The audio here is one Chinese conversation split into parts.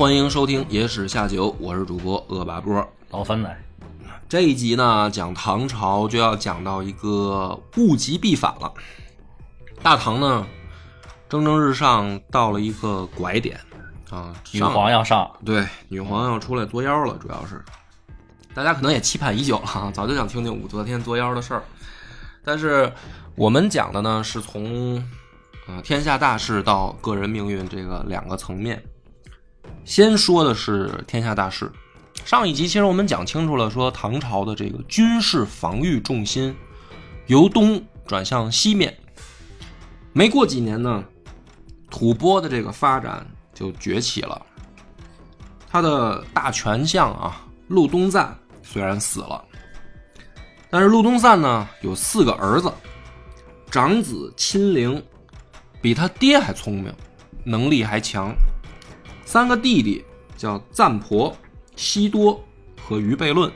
欢迎收听《野史下酒》，我是主播恶八波。老番仔，这一集呢，讲唐朝就要讲到一个物极必反了。大唐呢，蒸蒸日上，到了一个拐点啊，女皇要上，对，女皇要出来作妖了，主要是大家可能也期盼已久了啊，早就想听听武则天作妖的事儿。但是我们讲的呢，是从呃天下大事到个人命运这个两个层面。先说的是天下大事。上一集其实我们讲清楚了，说唐朝的这个军事防御重心由东转向西面。没过几年呢，吐蕃的这个发展就崛起了。他的大权相啊，陆东赞虽然死了，但是陆东赞呢有四个儿子，长子亲陵比他爹还聪明，能力还强。三个弟弟叫赞婆、西多和于贝论，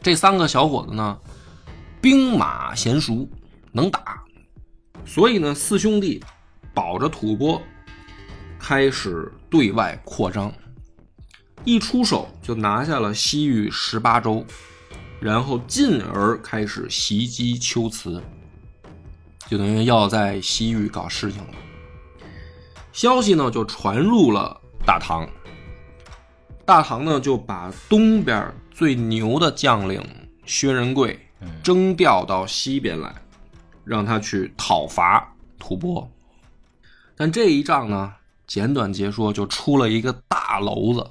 这三个小伙子呢，兵马娴熟，能打，所以呢，四兄弟保着吐蕃，开始对外扩张，一出手就拿下了西域十八州，然后进而开始袭击龟兹，就等于要在西域搞事情了。消息呢就传入了。大唐，大唐呢就把东边最牛的将领薛仁贵征调到西边来，让他去讨伐吐蕃。但这一仗呢，简短截说，就出了一个大娄子。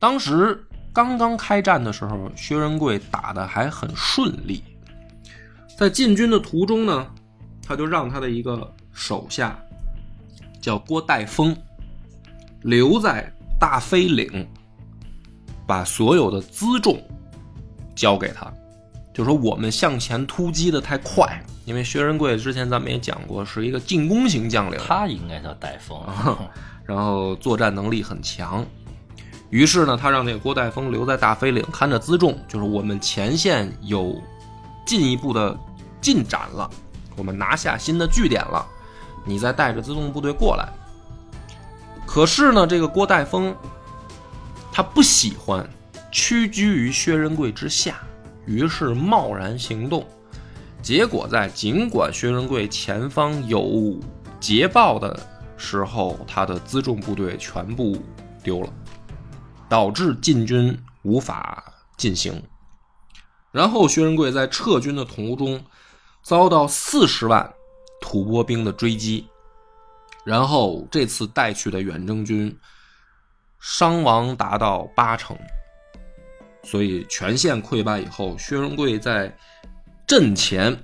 当时刚刚开战的时候，薛仁贵打的还很顺利，在进军的途中呢，他就让他的一个手下叫郭代峰。留在大飞岭，把所有的辎重交给他，就说我们向前突击的太快，因为薛仁贵之前咱们也讲过，是一个进攻型将领，他应该叫戴峰，然后作战能力很强。于是呢，他让那个郭代峰留在大飞岭看着辎重，就是我们前线有进一步的进展了，我们拿下新的据点了，你再带着辎重部队过来。可是呢，这个郭代峰，他不喜欢屈居于薛仁贵之下，于是贸然行动。结果在尽管薛仁贵前方有捷报的时候，他的辎重部队全部丢了，导致进军无法进行。然后薛仁贵在撤军的途中，遭到四十万吐蕃兵的追击。然后这次带去的远征军伤亡达到八成，所以全线溃败以后，薛仁贵在阵前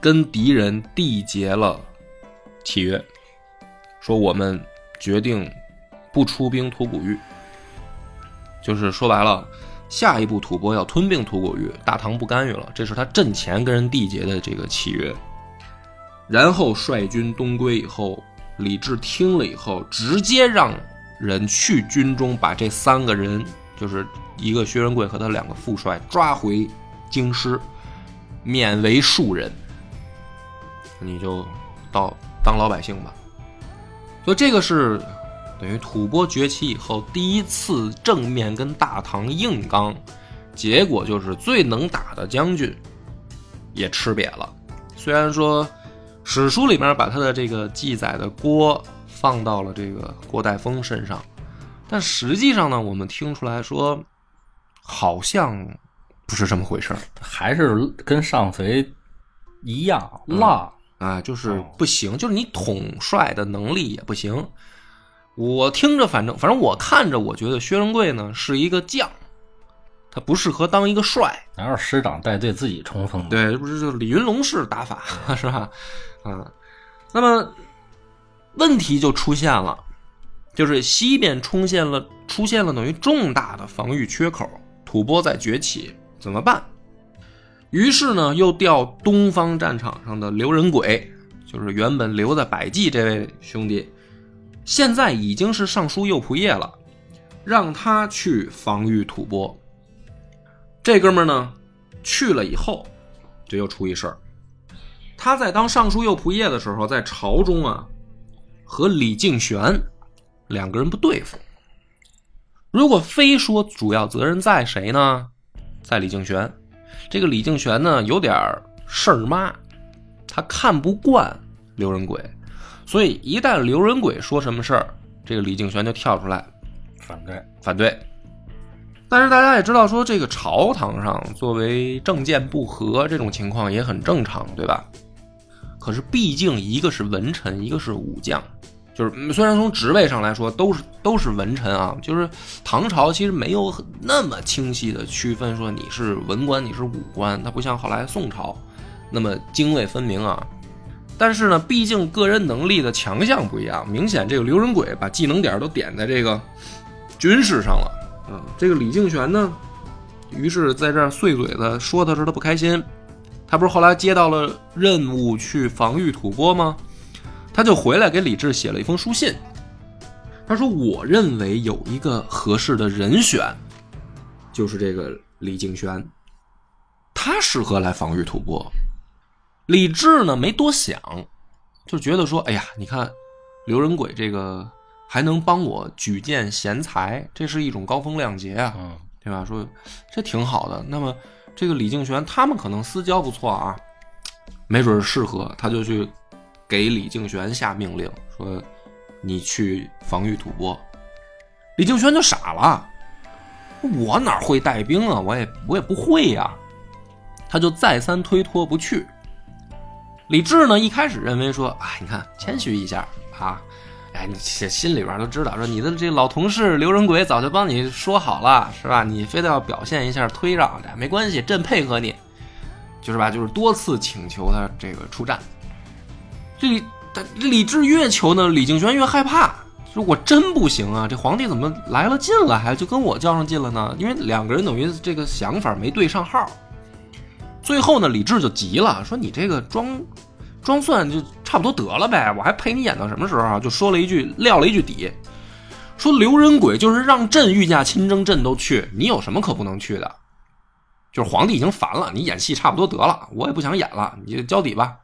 跟敌人缔结了契约，说我们决定不出兵吐谷玉，就是说白了，下一步吐蕃要吞并吐谷玉，大唐不干预了，这是他阵前跟人缔结的这个契约，然后率军东归以后。李治听了以后，直接让人去军中把这三个人，就是一个薛仁贵和他两个副帅抓回京师，免为庶人。你就到当老百姓吧。所以这个是等于吐蕃崛起以后第一次正面跟大唐硬刚，结果就是最能打的将军也吃瘪了。虽然说。史书里面把他的这个记载的锅放到了这个郭代峰身上，但实际上呢，我们听出来说，好像不是这么回事 还是跟上回一样浪啊，就是不行，就是你统帅的能力也不行。我听着，反正反正我看着，我觉得薛仁贵呢是一个将。他不适合当一个帅，哪有师长带队自己冲锋？对，这不是就李云龙式打法 是吧？啊，那么问题就出现了，就是西边出现了出现了等于重大的防御缺口，吐蕃在崛起，怎么办？于是呢，又调东方战场上的刘仁轨，就是原本留在百济这位兄弟，现在已经是尚书右仆射了，让他去防御吐蕃。这哥们儿呢，去了以后，就又出一事儿。他在当尚书右仆射的时候，在朝中啊，和李敬玄两个人不对付。如果非说主要责任在谁呢？在李敬玄。这个李敬玄呢，有点事儿妈，他看不惯刘仁轨，所以一旦刘仁轨说什么事儿，这个李敬玄就跳出来反对。反对。但是大家也知道，说这个朝堂上作为政见不合这种情况也很正常，对吧？可是毕竟一个是文臣，一个是武将，就是虽然从职位上来说都是都是文臣啊，就是唐朝其实没有很那么清晰的区分说你是文官你是武官，它不像后来宋朝那么泾渭分明啊。但是呢，毕竟个人能力的强项不一样，明显这个刘仁轨把技能点都点在这个军事上了。啊，这个李敬玄呢，于是在这儿碎嘴子说他是他不开心，他不是后来接到了任务去防御吐蕃吗？他就回来给李治写了一封书信，他说：“我认为有一个合适的人选，就是这个李敬玄，他适合来防御吐蕃。”李治呢没多想，就觉得说：“哎呀，你看刘仁轨这个。”还能帮我举荐贤才，这是一种高风亮节啊，嗯，对吧？说这挺好的。那么这个李敬玄他们可能私交不错啊，没准适合，他就去给李敬玄下命令，说你去防御吐蕃。李敬玄就傻了，我哪会带兵啊？我也我也不会呀。他就再三推脱不去。李治呢，一开始认为说，哎，你看谦虚一下啊。哎，你心里边都知道，说你的这老同事刘仁轨早就帮你说好了，是吧？你非得要表现一下推让，这没关系，朕配合你，就是吧？就是多次请求他这个出战。这李李治越求呢，李敬玄越害怕，说我真不行啊！这皇帝怎么来了劲了，还就跟我较上劲了呢？因为两个人等于这个想法没对上号。最后呢，李治就急了，说你这个装。装蒜就差不多得了呗，我还陪你演到什么时候啊？就说了一句撂了一句底，说刘仁轨就是让朕御驾亲征，朕都去，你有什么可不能去的？就是皇帝已经烦了，你演戏差不多得了，我也不想演了，你就交底吧。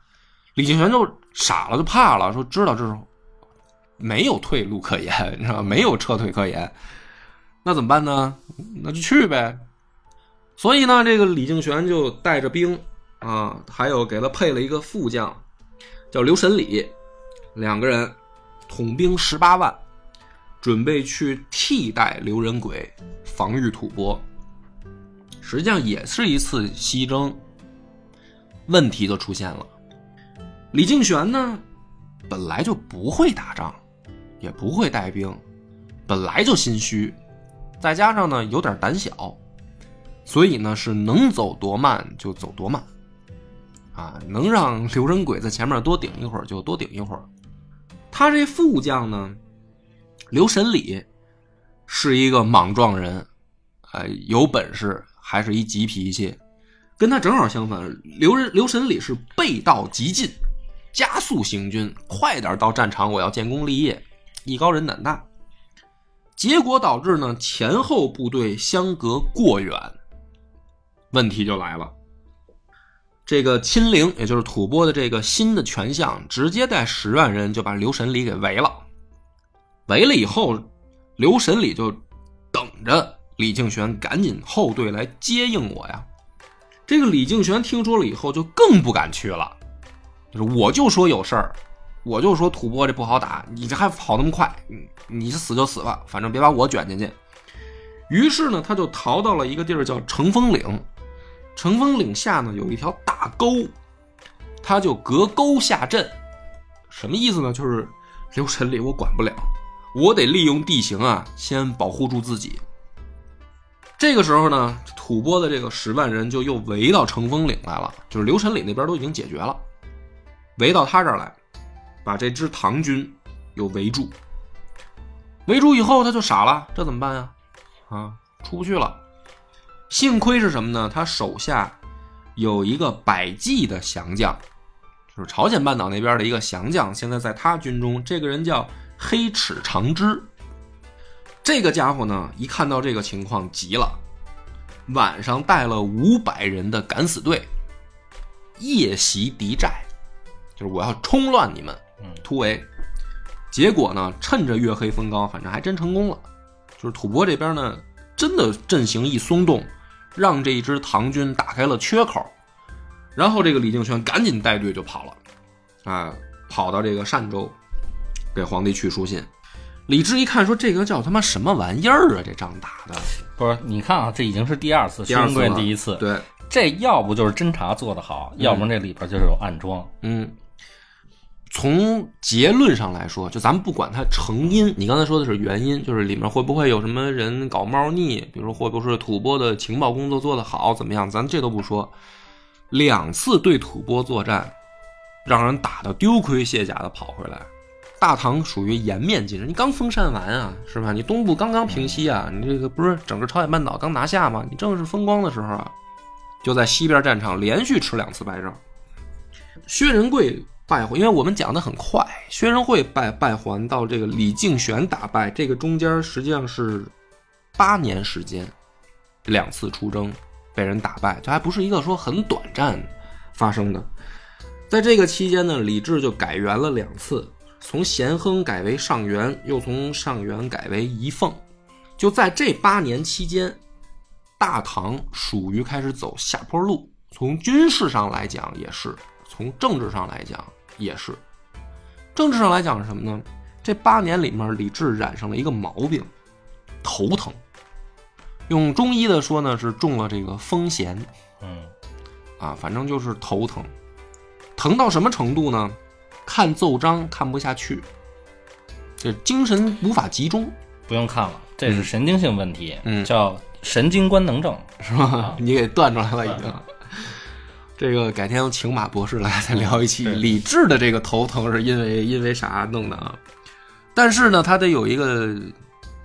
李敬玄就傻了，就怕了，说知道这是没有退路可言，你知道吗？没有撤退可言，那怎么办呢？那就去呗。所以呢，这个李敬玄就带着兵啊，还有给他配了一个副将。叫刘神礼，两个人统兵十八万，准备去替代刘仁轨防御吐蕃。实际上也是一次西征，问题就出现了。李敬玄呢，本来就不会打仗，也不会带兵，本来就心虚，再加上呢有点胆小，所以呢是能走多慢就走多慢。啊，能让刘仁轨在前面多顶一会儿就多顶一会儿。他这副将呢，刘神礼是一个莽撞人，哎，有本事还是一急脾气。跟他正好相反，刘仁刘神礼是背道急进，加速行军，快点到战场，我要建功立业，艺高人胆大。结果导致呢前后部队相隔过远，问题就来了。这个亲陵，也就是吐蕃的这个新的权相，直接带十万人就把刘神礼给围了。围了以后，刘神礼就等着李敬玄赶紧后队来接应我呀。这个李敬玄听说了以后，就更不敢去了。就是我就说有事儿，我就说吐蕃这不好打，你这还跑那么快，你死就死吧，反正别把我卷进去。于是呢，他就逃到了一个地儿叫乘风岭。乘风岭下呢有一条大沟，他就隔沟下阵，什么意思呢？就是 刘神礼我管不了，我得利用地形啊，先保护住自己。这个时候呢，吐蕃的这个十万人就又围到乘风岭来了，就是刘神礼那边都已经解决了，围到他这儿来，把这支唐军又围住。围住以后他就傻了，这怎么办呀？啊，出不去了。幸亏是什么呢？他手下有一个百济的降将，就是朝鲜半岛那边的一个降将，现在在他军中。这个人叫黑齿长之。这个家伙呢，一看到这个情况急了，晚上带了五百人的敢死队，夜袭敌寨，就是我要冲乱你们，突围。结果呢，趁着月黑风高，反正还真成功了。就是吐蕃这边呢，真的阵型一松动，让这一支唐军打开了缺口。然后这个李敬轩赶紧带队就跑了，啊，跑到这个单州，给皇帝去书信。李治一看，说这个叫他妈什么玩意儿啊？这仗打的不是？你看啊，这已经是第二次，第二贵第一次，对，这要不就是侦查做得好，要不然这里边就是有暗桩。嗯，从结论上来说，就咱们不管它成因，你刚才说的是原因，就是里面会不会有什么人搞猫腻，比如说会不会是吐蕃的情报工作做得好，怎么样？咱这都不说。两次对吐蕃作战，让人打得丢盔卸甲的跑回来。大唐属于颜面尽失，你刚封禅完啊，是吧？你东部刚刚平息啊，你这个不是整个朝鲜半岛刚拿下吗？你正是风光的时候啊，就在西边战场连续吃两次败仗。薛仁贵败还，因为我们讲的很快，薛仁贵败败还到这个李敬玄打败，这个中间实际上是八年时间，两次出征被人打败，这还不是一个说很短暂发生的。在这个期间呢，李治就改元了两次，从咸亨改为上元，又从上元改为仪凤。就在这八年期间，大唐属于开始走下坡路，从军事上来讲也是，从政治上来讲也是。政治上来讲是什么呢？这八年里面，李治染上了一个毛病，头疼。用中医的说呢，是中了这个风痫嗯，啊，反正就是头疼，疼到什么程度呢？看奏章看不下去，这精神无法集中，不用看了，这是神经性问题，嗯叫神经官能症。是吧？你给断出来了已经。这个改天请马博士来再聊一期是李治的这个头疼是因为因为啥弄的啊？但是呢，他得有一个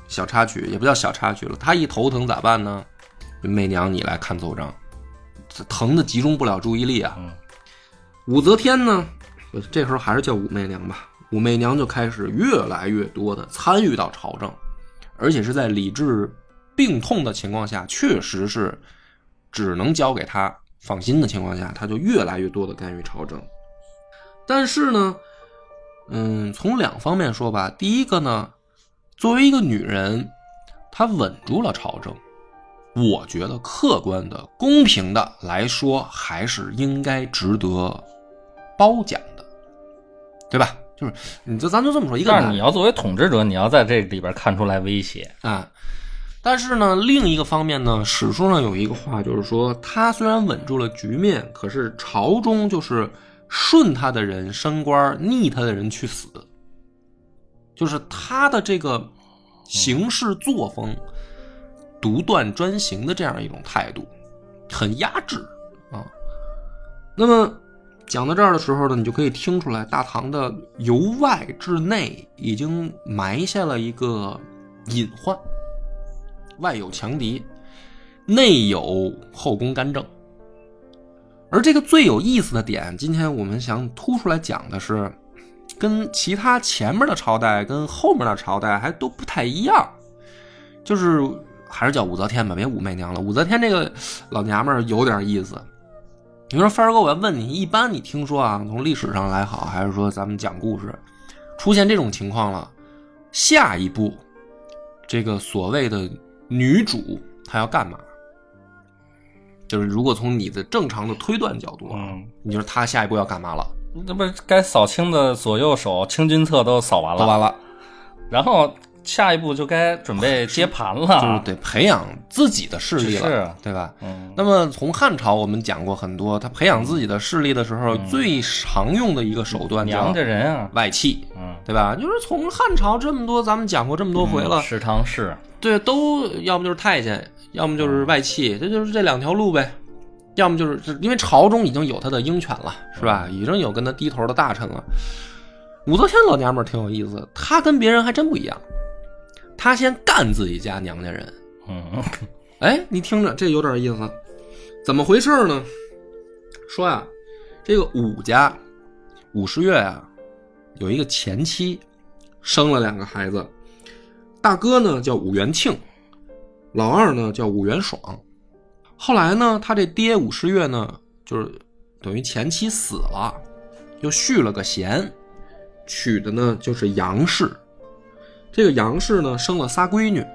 小插曲，也不叫小插曲了。他一头疼咋办呢？媚娘你来看奏章，这疼的集中不了注意力啊。嗯武则天呢，这时候还是叫武媚娘吧。武媚娘就开始越来越多的参与到朝政，而且是在李治病痛的情况下，确实是只能交给他放心的情况下，他就越来越多的干预朝政。但是呢，嗯，从两方面说吧，第一个呢，作为一个女人，她稳住了朝政，我觉得客观的、公平的来说，还是应该值得褒奖的，对吧？就是你就咱就这么说，一个男但是你要作为统治者，你要在这里边看出来威胁。啊。但是呢，另一个方面呢，史书上有一个话，就是说他虽然稳住了局面，可是朝中就是顺他的人升官，逆他的人去死，就是他的这个行事作风、独断专行的这样一种态度，很压制啊。那么讲到这儿的时候呢，你就可以听出来，大唐的由外至内已经埋下了一个隐患。外有强敌，内有后宫干政。而这个最有意思的点，今天我们想突出来讲的是，跟其他前面的朝代跟后面的朝代还都不太一样，就是还是叫武则天吧，别武媚娘了。武则天这个老娘们儿有点意思。你说帆儿哥，我要问你，一般你听说啊，从历史上来好，还是说咱们讲故事，出现这种情况了，下一步这个所谓的女主她要干嘛？就是如果从你的正常的推断角度啊，嗯，你就是她下一步要干嘛了？那不是该扫清的左右手清君侧都扫完了，扫完了，然后下一步就该准备接盘了就是。得培养自己的势力了，是对吧？嗯，那么从汉朝我们讲过很多，他培养自己的势力的时候，最常用的一个手段叫娘家人啊，外戚，嗯，对吧？就是从汉朝这么多，咱们讲过这么多回了，食堂是，对，都要么就是太监，要么就是外戚，这就是这两条路呗。要么就是因为朝中已经有他的鹰犬了，是吧？已经有跟他低头的大臣了。武则天老娘们儿挺有意思，她跟别人还真不一样。他先干自己家娘家人。嗯，哎，你听着，这有点意思，怎么回事呢？说呀，这个武家武士月啊，有一个前妻，生了两个孩子，大哥呢叫武元庆，老二呢叫武元爽。后来呢，他这爹武士月呢，就是等于前妻死了，又续了个弦，娶的呢就是杨氏。这个杨氏呢，生了仨闺女，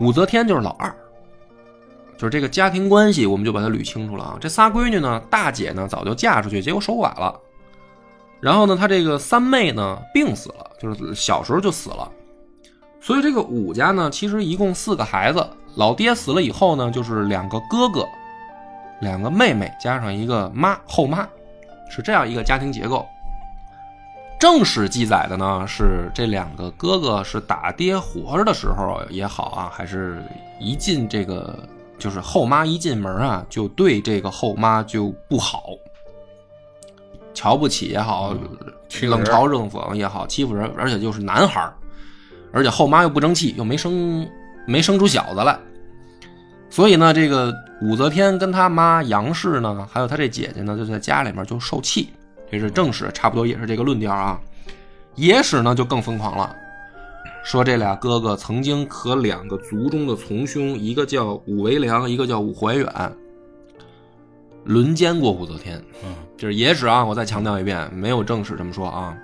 武则天就是老二。就是这个家庭关系，我们就把它捋清楚了啊。这仨闺女呢，大姐呢早就嫁出去，结果守寡了。然后呢，她这个三妹呢病死了，就是小时候就死了。所以这个武家呢，其实一共四个孩子。老爹死了以后呢，就是两个哥哥，两个妹妹，加上一个妈后妈，是这样一个家庭结构。正史记载的呢，是这两个哥哥是打爹活着的时候也好啊，还是一进这个。就是后妈一进门啊，就对这个后妈就不好，瞧不起也好，冷嘲热讽也好，欺负人，而且就是男孩而且后妈又不争气，又没生没生出小子来，所以呢，这个武则天跟他妈杨氏呢，还有他这姐姐呢，就在家里面就受气，这是正史，差不多也是这个论调啊。野史呢就更疯狂了。说这俩哥哥曾经和两个族中的从兄，一个叫武维良，一个叫武怀远，轮奸过武则天。嗯，这是野史啊，我再强调一遍，没有正史这么说啊。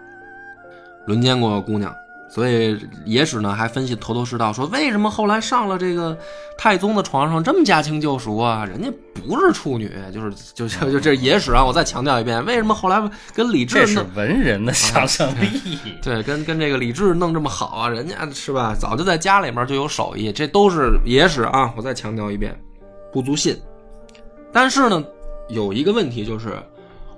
轮奸过姑娘。所以野史呢还分析头头是道，说为什么后来上了这个太宗的床上这么驾轻就熟啊？人家不是处女，就是就就就这野史啊！我再强调一遍，为什么后来跟李治这是文人的想象力？对，跟跟这个李治弄这么好啊？人家是吧？早就在家里面就有手艺，这都是野史啊！我再强调一遍，不足信。但是呢，有一个问题就是，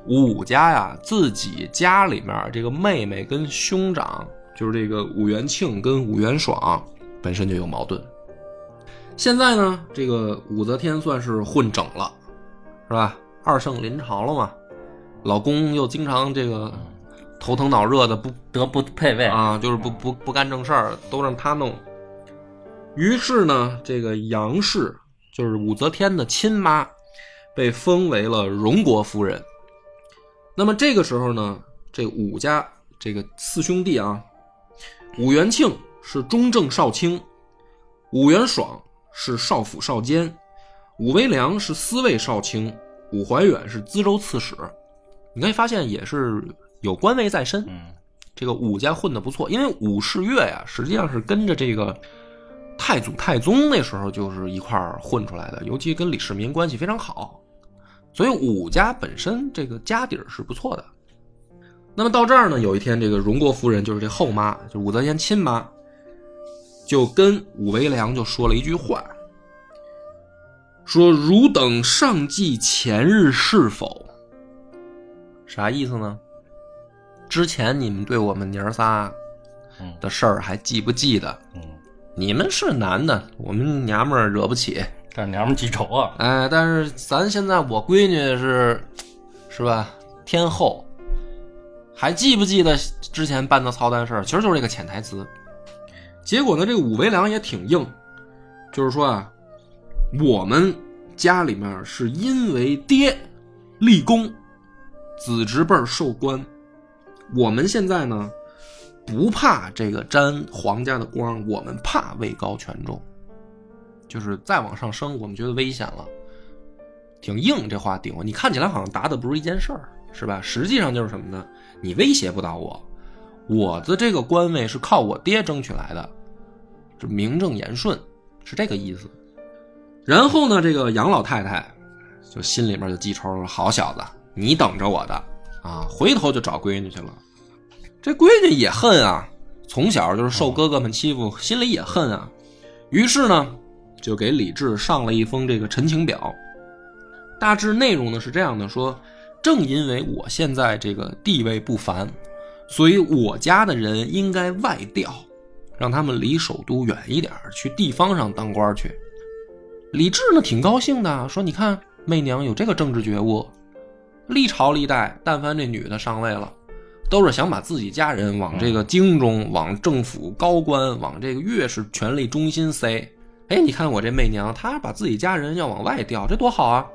武家呀自己家里面这个妹妹跟兄长。就是这个武元庆跟武元爽本身就有矛盾，现在呢，这个武则天算是混整了，是吧？二圣临朝了嘛，老公又经常这个头疼脑热的，不得不配位啊，就是不不不干正事儿，都让他弄。于是呢，这个杨氏就是武则天的亲妈，被封为了荣国夫人。那么这个时候呢，这武家这个四兄弟啊。武元庆是中正少卿，武元爽是少府少监，武威良是司卫少卿，武怀远是资州刺史。你可以发现也是有官位在身。嗯，这个武家混的不错，因为武士月呀，实际上是跟着这个太祖太宗那时候就是一块混出来的，尤其跟李世民关系非常好，所以武家本身这个家底儿是不错的。那么到这儿呢，有一天，这个荣国夫人就是这后妈，就武则天亲妈，就跟武维良就说了一句话，说：“汝等尚记前日是否？”啥意思呢？之前你们对我们娘仨的事儿还记不记得？嗯，你们是男的，我们娘们儿惹不起，但娘们记仇啊。哎，但是咱现在我闺女是，是吧？天后。还记不记得之前办的操蛋事儿？其实就是这个潜台词。结果呢，这个武维良也挺硬，就是说啊，我们家里面是因为爹立功，子侄辈受官，我们现在呢不怕这个沾皇家的光，我们怕位高权重，就是再往上升，我们觉得危险了。挺硬，这话顶。你看起来好像答的不是一件事儿，是吧？实际上就是什么呢？你威胁不到我，我的这个官位是靠我爹争取来的，这名正言顺，是这个意思。然后呢，这个杨老太太就心里面就记仇了，好小子，你等着我的啊！回头就找闺女去了。这闺女也恨啊，从小就是受哥哥们欺负，心里也恨啊。于是呢，就给李治上了一封这个陈情表，大致内容呢是这样的说。正因为我现在这个地位不凡，所以我家的人应该外调，让他们离首都远一点，去地方上当官去。李治呢挺高兴的，说：“你看媚娘有这个政治觉悟，历朝历代，但凡这女的上位了，都是想把自己家人往这个京中、往政府高官、往这个越是权力中心塞。哎，你看我这媚娘，她把自己家人要往外调，这多好啊！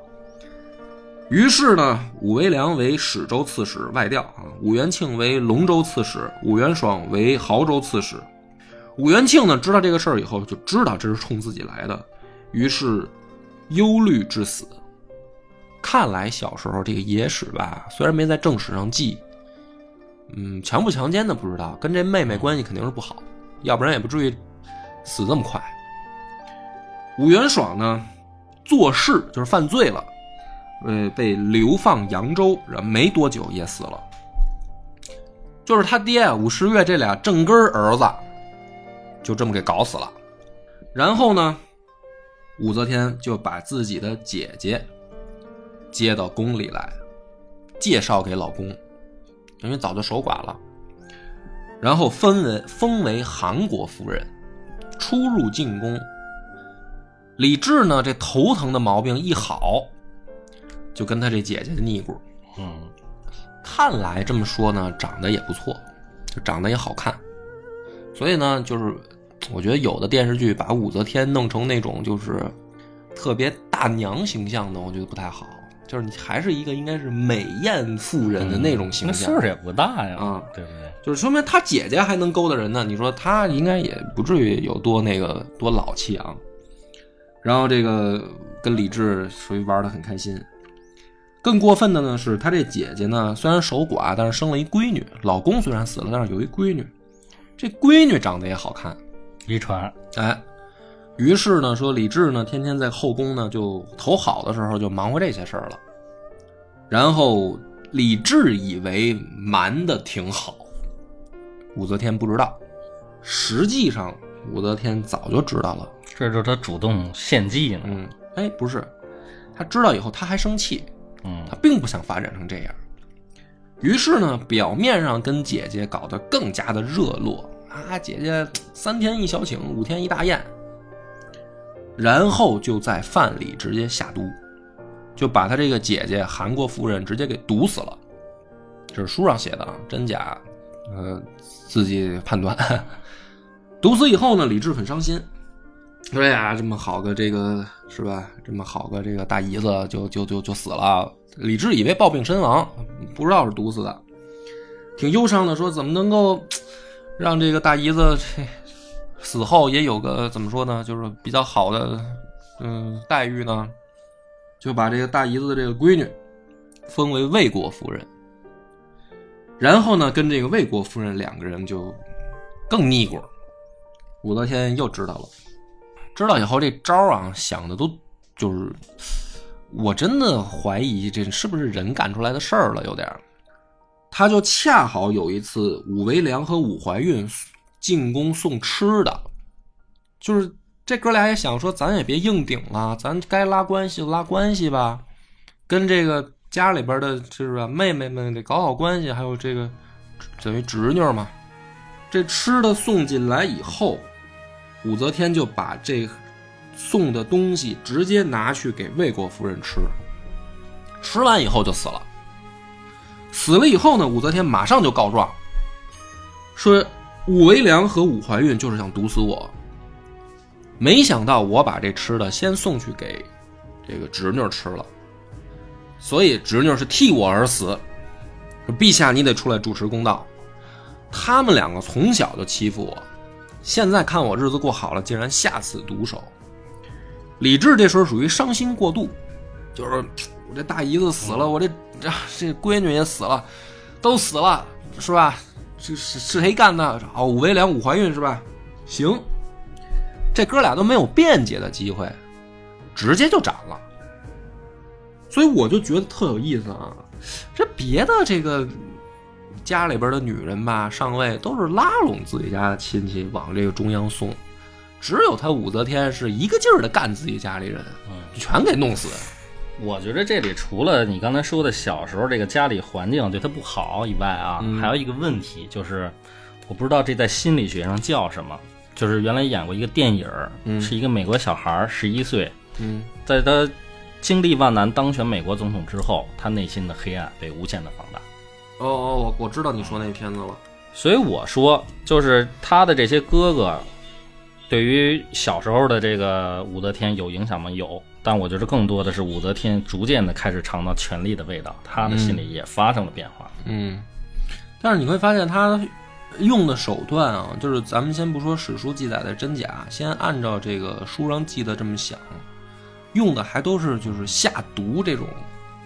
于是呢，武维良为史州刺史外调啊，武元庆为龙州刺史，武元爽为亳州刺史。武元庆呢，知道这个事儿以后，就知道这是冲自己来的，于是忧虑致死。看来小时候这个野史吧，虽然没在正史上记，嗯，强不强奸的不知道，跟这妹妹关系肯定是不好，要不然也不至于死这么快。武元爽呢，做事就是犯罪了，呃，被流放扬州，然后没多久也死了。就是他爹武十月这俩正根儿子，就这么给搞死了。然后呢，武则天就把自己的姐姐接到宫里来，介绍给老公，因为早就守寡了。然后分为封为韩国夫人，出入进宫。李治呢，这头疼的毛病一好，就跟他这姐姐的腻咕。嗯，看来这么说呢，长得也不错，就长得也好看。所以呢，就是我觉得有的电视剧把武则天弄成那种就是特别大娘形象的，我觉得不太好。就是你还是一个应该是美艳妇人的那种形那象。岁数也不大呀，啊对不对？就是说明他姐姐还能勾搭人呢。你说他应该也不至于有多那个多老气啊。然后这个跟李治属于玩的很开心。更过分的呢是，他这姐姐呢虽然守寡，但是生了一闺女。老公虽然死了，但是有一闺女。这闺女长得也好看，遗传，哎。于是呢，说李治呢，天天在后宫呢，就头好的时候就忙活这些事儿了。然后李治以为瞒的挺好，武则天不知道，实际上武则天早就知道了。这就是他主动献计呢。嗯，哎，不是，他知道以后他还生气，嗯他并不想发展成这样。于是呢，表面上跟姐姐搞得更加的热络啊，姐姐三天一小请，五天一大宴，然后就在饭里直接下毒，就把他这个姐姐韩国夫人直接给毒死了。这是书上写的啊，真假，呃，自己判断。毒死以后呢，李治很伤心，对：“呀，这么好个这个是吧？这么好个这个大姨子就就就就死了。”李治以为暴病身亡，不知道是毒死的，挺忧伤的，说：“怎么能够让这个大姨子这死后也有个怎么说呢？就是比较好的嗯待遇呢？”就把这个大姨子的这个闺女封为魏国夫人，然后呢，跟这个魏国夫人两个人就更腻过。武则天又知道了，知道以后这招啊想的都就是，我真的怀疑这是不是人干出来的事儿了，有点。他就恰好有一次，武维良和武怀孕进宫送吃的，就是这哥俩也想说，咱也别硬顶了，咱该拉关系就拉关系吧，跟这个家里边的就是妹妹们得搞好关系，还有这个等于侄女嘛。这吃的送进来以后，武则天就把这送的东西直接拿去给魏国夫人吃，吃完以后就死了。死了以后呢，武则天马上就告状，说武维良和武怀孕就是想毒死我。没想到我把这吃的先送去给这个侄女吃了，所以侄女是替我而死。陛下，你得出来主持公道。他们两个从小就欺负我，现在看我日子过好了，竟然下此毒手。李治这时候属于伤心过度，就是我这大姨子死了，我这这这闺女也死了，都死了，是吧？这是是谁干的？哦，武威良、武怀孕是吧？行，这哥俩都没有辩解的机会，直接就斩了。所以我就觉得特有意思啊，这别的这个家里边的女人吧，上位都是拉拢自己家的亲戚往这个中央送，只有他武则天是一个劲儿的干自己家里人，嗯，全给弄死。我觉得这里除了你刚才说的小时候这个家里环境对他不好以外啊，嗯。还有一个问题就是，我不知道这在心理学上叫什么，就是原来演过一个电影，嗯。是一个美国小孩儿，十一岁，嗯。在他经历万难当选美国总统之后，他内心的黑暗被无限的放大。哦哦，我我知道你说那片子了。所以我说，就是他的这些哥哥，对于小时候的这个武则天有影响吗？有，但我觉得更多的是武则天逐渐的开始尝到权力的味道，他的心里也发生了变化。嗯，但是你会发现他用的手段啊，就是咱们先不说史书记载的真假，先按照这个书上记的这么想，用的还都是就是下毒这种，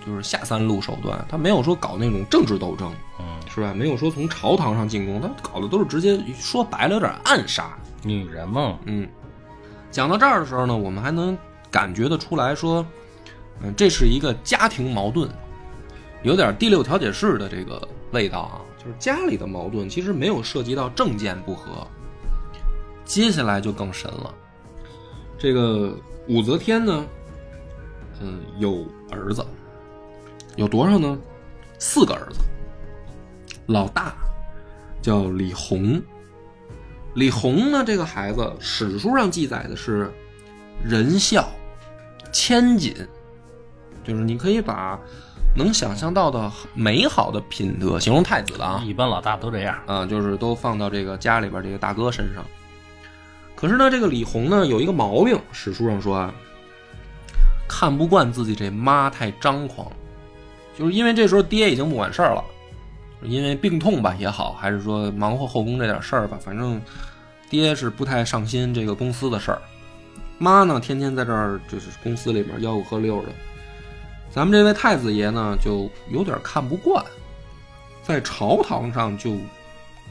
就是下三路手段，他没有说搞那种政治斗争，嗯，是吧？没有说从朝堂上进攻，他搞的都是直接说白了有点暗杀。女人嘛，嗯，讲到这儿的时候呢，我们还能感觉得出来说，嗯，这是一个家庭矛盾，有点第六调解室的这个味道啊，就是家里的矛盾其实没有涉及到政见不合。接下来就更神了，这个武则天呢，嗯，有儿子，有多少呢？四个儿子，老大叫李弘。李弘呢，这个孩子史书上记载的是仁孝、谦谨，就是你可以把能想象到的美好的品德形容太子的啊，一般老大都这样。啊，就是都放到这个家里边这个大哥身上。可是呢，这个李弘呢有一个毛病，史书上说啊，看不惯自己这妈太张狂，就是因为这时候爹已经不管事儿了，因为病痛吧也好，还是说忙活后宫这点事儿吧，反正爹是不太上心这个公司的事儿，妈呢天天在这儿就是公司里面吆五喝六的，咱们这位太子爷呢就有点看不惯，在朝堂上就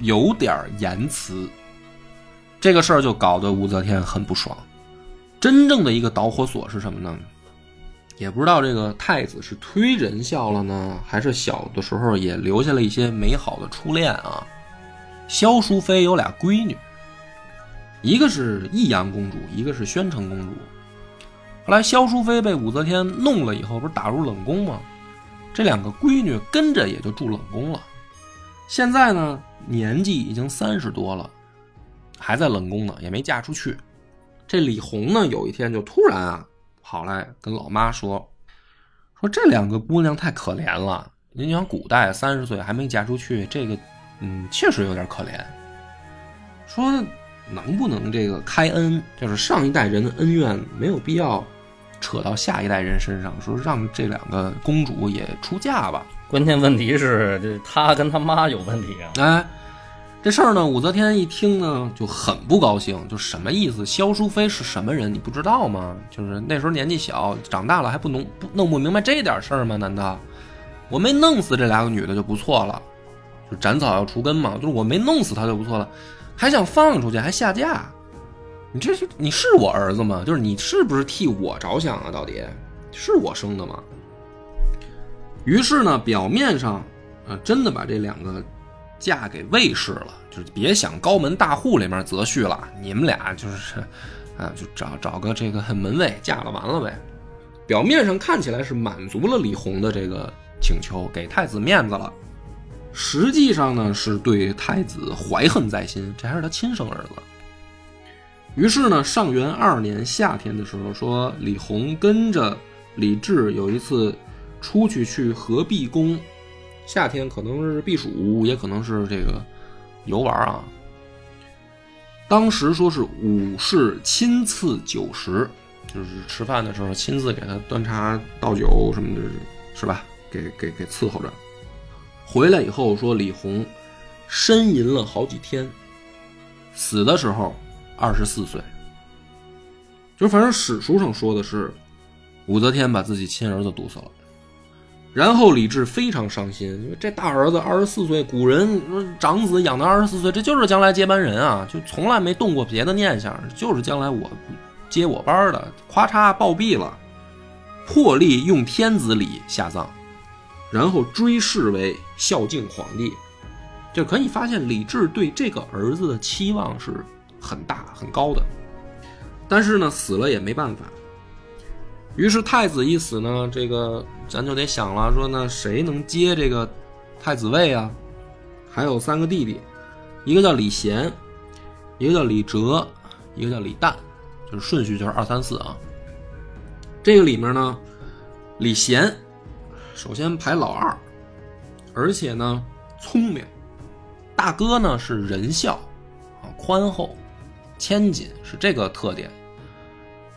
有点言辞，这个事儿就搞得武则天很不爽。真正的一个导火索是什么呢？也不知道这个太子是推仁孝了呢，还是小的时候也留下了一些美好的初恋啊。萧淑妃有俩闺女，一个是益阳公主，一个是宣城公主。后来萧淑妃被武则天弄了以后，不是打入冷宫吗？这两个闺女跟着也就住冷宫了。现在呢，年纪已经三十多了，还在冷宫呢，也没嫁出去。这李弘呢，有一天就突然啊，跑来跟老妈说，说这两个姑娘太可怜了。你想，古代三十岁还没嫁出去，这个，嗯，确实有点可怜。说能不能这个开恩，就是上一代人的恩怨，没有必要扯到下一代人身上，说让这两个公主也出嫁吧。关键问题是，这他跟他妈有问题啊。哎，这事儿呢，武则天一听呢就很不高兴，就什么意思？萧淑妃是什么人？你不知道吗？就是那时候年纪小，长大了还不弄不弄不明白这点事儿吗？难道我没弄死这俩个女的就不错了？就斩草要除根嘛，就是我没弄死她就不错了，还想放出去，还下嫁？你这是你是我儿子吗？就是你是不是替我着想啊？到底是我生的吗？于是呢，表面上，呃，真的把这两个嫁给卫氏了，就是别想高门大户里面择婿了，你们俩就是，啊，就找找个这个门卫嫁了完了呗。表面上看起来是满足了李弘的这个请求，给太子面子了，实际上呢是对太子怀恨在心，这还是他亲生儿子。于是呢，上元二年夏天的时候，说李弘跟着李治有一次出去去合璧宫，夏天可能是避暑，也可能是这个游玩啊。当时说是武士亲赐酒食，就是吃饭的时候亲自给他端茶倒酒什么的，是吧？给给给伺候着。回来以后说李弘呻吟了好几天，死的时候二十四岁。就反正史书上说的是，武则天把自己亲儿子毒死了。然后李治非常伤心，因为这大儿子二十四岁，古人长子养到二十四岁，这就是将来接班人啊，就从来没动过别的念想，就是将来我接我班的。咵嚓暴毙了，破例用天子礼下葬，然后追谥为孝敬皇帝。就可以发现李治对这个儿子的期望是很大很高的，但是呢，死了也没办法。于是太子一死呢，这个咱就得想了，说那谁能接这个太子位啊？还有三个弟弟，一个叫李贤，一个叫李哲，一个叫李旦，就是顺序就是二三四啊。这个里面呢，李贤首先排老二，而且呢聪明。大哥呢是仁孝啊，宽厚、谦谨，是这个特点。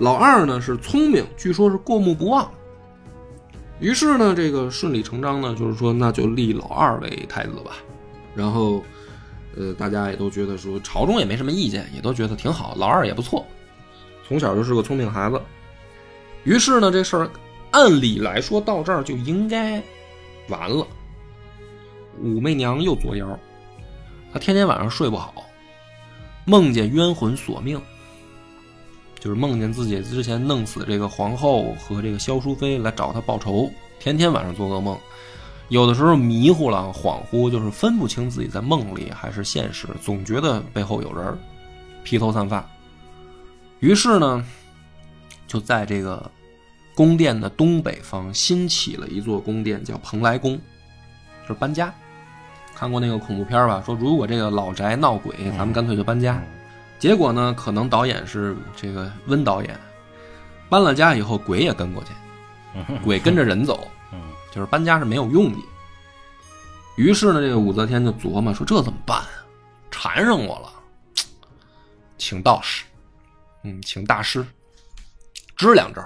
老二呢是聪明，据说是过目不忘。于是呢，这个顺理成章呢，就是说那就立老二为太子吧。然后，呃，大家也都觉得说朝中也没什么意见，也都觉得挺好，老二也不错，从小就是个聪明孩子。于是呢，这事儿按理来说到这儿就应该完了。武媚娘又作妖，她天天晚上睡不好，梦见冤魂索命，就是梦见自己之前弄死这个皇后和这个萧淑妃来找她报仇，天天晚上做噩梦，有的时候迷糊了、恍惚，就是分不清自己在梦里还是现实，总觉得背后有人，披头散发。于是呢，就在这个宫殿的东北方新起了一座宫殿，叫蓬莱宫，就是搬家。看过那个恐怖片吧？说如果这个老宅闹鬼，咱们干脆就搬家。结果呢，可能导演是这个温导演，搬了家以后，鬼也跟过去，鬼跟着人走，就是搬家是没有用的。于是呢，这个武则天就琢磨说：“这怎么办啊？缠上我了，请道士，嗯，请大师支两招。”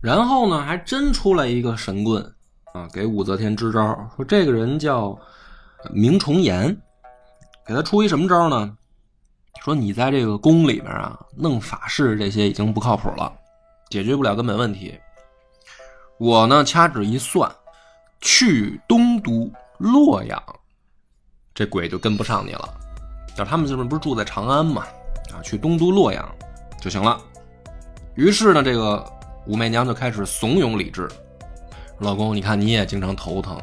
然后呢，还真出来一个神棍啊，给武则天支招，说这个人叫明重颜，给他出一什么招呢？说你在这个宫里面啊，弄法事这些已经不靠谱了，解决不了根本问题。我呢掐指一算，去东都洛阳，这鬼就跟不上你了。要他们这边不是住在长安嘛，啊，去东都洛阳就行了。于是呢，这个武媚娘就开始怂恿李治，老公，你看你也经常头疼。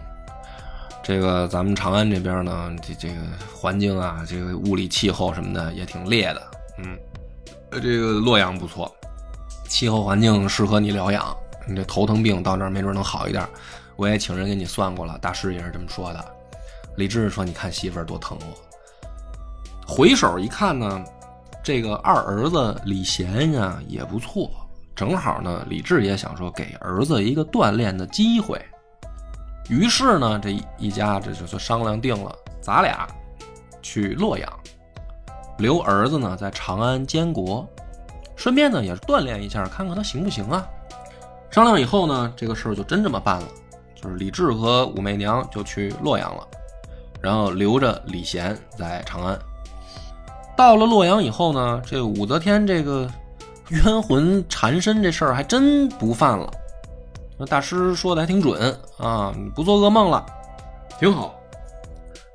这个咱们长安这边呢，这这个环境啊，这个物理气候什么的也挺烈的，嗯，这个洛阳不错，气候环境适合你疗养，你这头疼病到那儿没准能好一点。我也请人给你算过了，大师也是这么说的。李治说：“你看媳妇儿多疼我。”回首一看呢，这个二儿子李贤呀也不错，正好呢，李治也想说给儿子一个锻炼的机会。于是呢，这一家这就就商量定了，咱俩去洛阳，留儿子呢在长安监国，顺便呢也是锻炼一下，看看他行不行啊。商量以后呢，这个事儿就真这么办了，就是李治和武媚娘就去洛阳了，然后留着李贤在长安。到了洛阳以后呢，这武则天这个冤魂缠身这事儿还真不犯了。那大师说的还挺准啊，你不做噩梦了，挺好。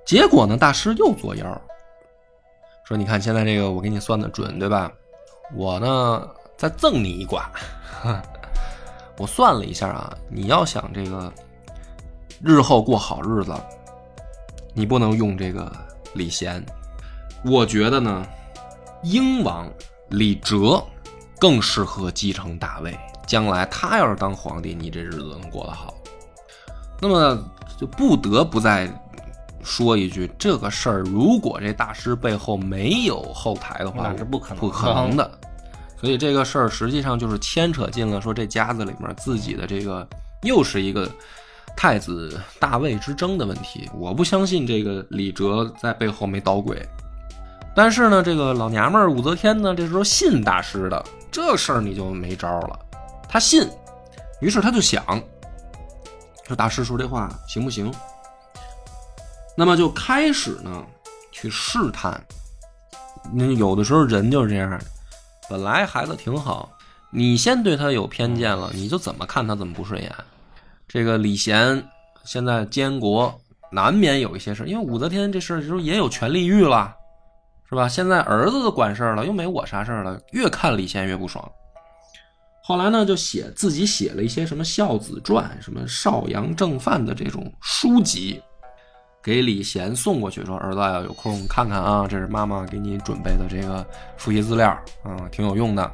结果呢，大师又作妖，说：“你看现在这个我给你算的准，对吧？我呢再赠你一卦，我算了一下啊，你要想这个日后过好日子，你不能用这个李贤。我觉得呢，英王李哲更适合继承大位。”将来他要是当皇帝，你这日子能过得好。那么就不得不再说一句，这个事儿如果这大师背后没有后台的话，那是不可能不可能的。所以这个事儿实际上就是牵扯进了说这家子里面自己的这个又是一个太子大位之争的问题。我不相信这个李哲在背后没捣鬼，但是呢，这个老娘们儿武则天呢，这时候信大师的这事儿你就没招了。他信，于是他就想，说大师说这话行不行？那么就开始呢去试探。那有的时候人就是这样，本来孩子挺好，你先对他有偏见了，你就怎么看他怎么不顺眼。这个李贤现在监国，难免有一些事，因为武则天这事时候也有权力欲了，是吧？现在儿子都管事了，又没我啥事了，越看李贤越不爽。后来呢，就写自己写了一些什么孝子传、什么少阳正范的这种书籍，给李贤送过去，说儿子要有空看看啊，这是妈妈给你准备的这个复习资料啊，挺有用的。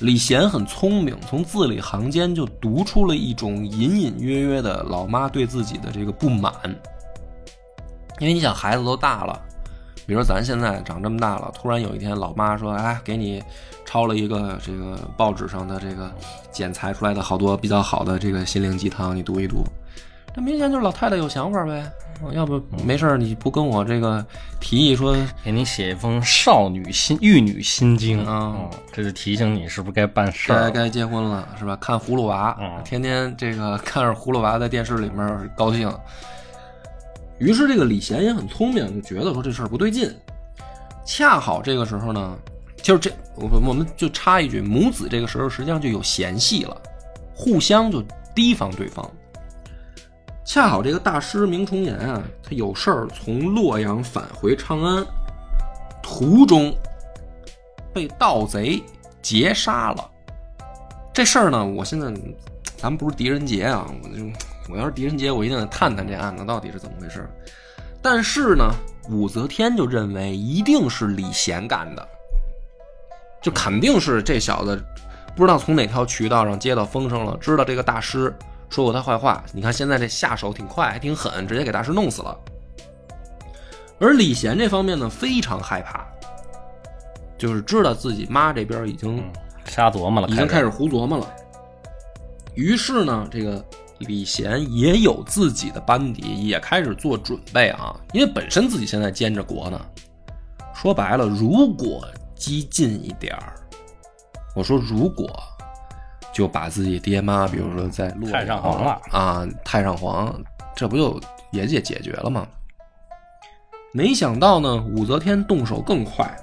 李贤很聪明，从字里行间就读出了一种隐隐约约的老妈对自己的这个不满，因为你想，孩子都大了。比如说咱现在长这么大了，突然有一天老妈说：“哎，给你抄了一个这个报纸上的这个剪裁出来的好多比较好的这个心灵鸡汤，你读一读。”这明显就是老太太有想法呗。要不没事儿，你不跟我这个提议说，给你写一封少女心玉女心经啊嗯这是提醒你是不是该办事该儿该？该结婚了是吧？看葫芦娃，嗯天天这个 看着葫芦娃在电视里面高兴。于是这个李贤也很聪明，就觉得说这事儿不对劲。恰好这个时候呢，就是这我我们就插一句，母子这个时候实际上就有嫌隙了，互相就提防对方。恰好这个大师明崇岩啊，他有事儿从洛阳返回长安，途中被盗贼劫杀了。这事儿呢，我现在咱们不是狄仁杰啊，我就我要是狄仁杰，我一定得探探这案子到底是怎么回事。但是呢，武则天就认为一定是李贤干的，就肯定是这小子不知道从哪条渠道上接到风声了，知道这个大师说过他坏话。你看现在这下手挺快，还挺狠，直接给大师弄死了。而李贤这方面呢，非常害怕，就是知道自己妈这边已经瞎琢磨了，已经开始胡琢磨了。于是呢，这个李贤也有自己的班底，也开始做准备啊。因为本身自己现在监着国呢，说白了，如果激进一点儿，我说如果就把自己爹妈，比如说在洛太上皇了啊，太上皇，这不就也也解决了吗？没想到呢，武则天动手更快，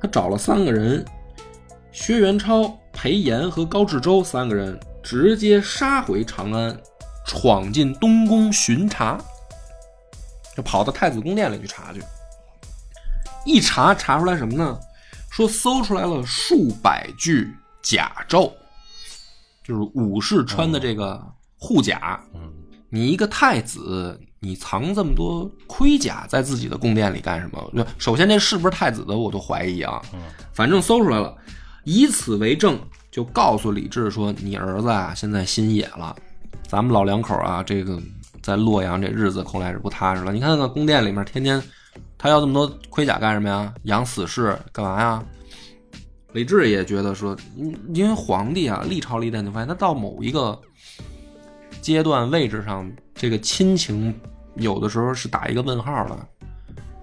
她找了三个人，薛元超、裴炎和高志洲三个人直接杀回长安，闯进东宫巡查，就跑到太子宫殿里去查去。一查查出来什么呢？说搜出来了数百具甲胄，就是武士穿的这个护甲。嗯你一个太子，你藏这么多盔甲在自己的宫殿里干什么？首先，这是不是太子的，我都怀疑啊。嗯反正搜出来了，以此为证，就告诉李治说：“你儿子啊，现在心野了，咱们老两口啊，这个在洛阳这日子恐来是不踏实了。你看看宫殿里面，天天他要这么多盔甲干什么呀？养死士干嘛呀？”李治也觉得说，因为皇帝啊，历朝历代你发现，他到某一个阶段位置上，这个亲情有的时候是打一个问号的。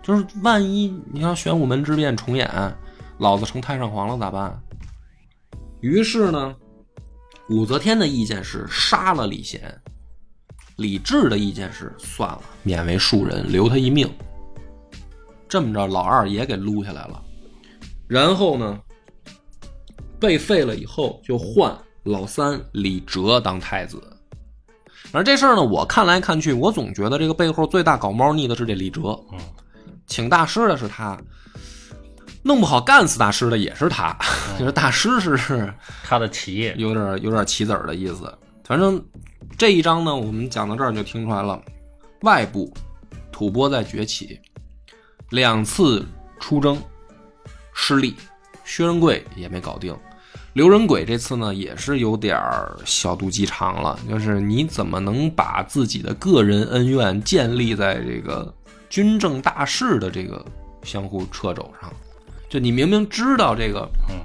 就是万一你要玄武门之变重演，老子成太上皇了咋办？于是呢，武则天的意见是杀了李贤，李治的意见是算了，免为庶人，留他一命。这么着，老二也给撸下来了。然后呢，被废了以后，就换老三李哲当太子。反正这事儿呢，我看来看去，我总觉得这个背后最大搞猫腻的是这李哲。嗯，请大师的是他，弄不好干死大师的也是他。就是大师是他的企业有点有点棋子儿的意思。反正这一章呢，我们讲到这儿就听出来了，外部吐蕃在崛起，两次出征失利，薛仁贵也没搞定。刘仁轨这次呢，也是有点儿小肚鸡肠了，就是你怎么能把自己的个人恩怨建立在这个军政大事的这个相互掣肘上？就你明明知道这个，嗯，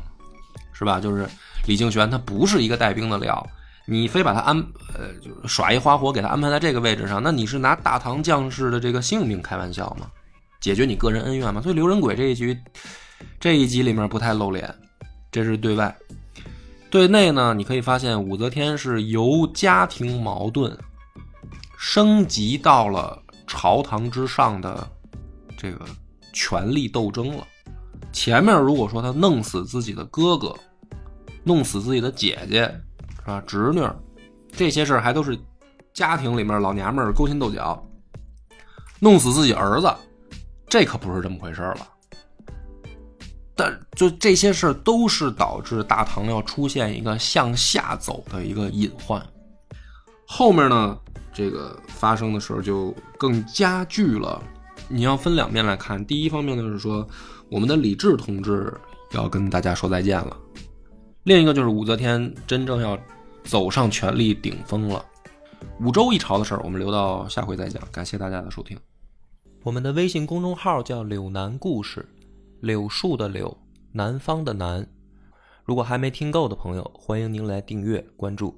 是吧？就是李敬玄他不是一个带兵的料，你非把他安呃就是耍一花活给他安排在这个位置上，那你是拿大唐将士的这个性命开玩笑吗？解决你个人恩怨吗？所以刘仁轨这一局这一集里面不太露脸，这是对外。对内呢，你可以发现武则天是由家庭矛盾升级到了朝堂之上的这个权力斗争了。前面如果说他弄死自己的哥哥，弄死自己的姐姐，是吧？侄女，这些事儿还都是家庭里面老娘们儿勾心斗角，弄死自己儿子，这可不是这么回事了。但就这些事儿都是导致大唐要出现一个向下走的一个隐患。后面呢，这个发生的时候就更加剧了。你要分两面来看，第一方面就是说，我们的李治同志要跟大家说再见了；另一个就是武则天真正要走上权力顶峰了。五周一朝的事儿，我们留到下回再讲。感谢大家的收听。我们的微信公众号叫“柳南故事”，柳树的柳，南方的南。如果还没听够的朋友，欢迎您来订阅关注。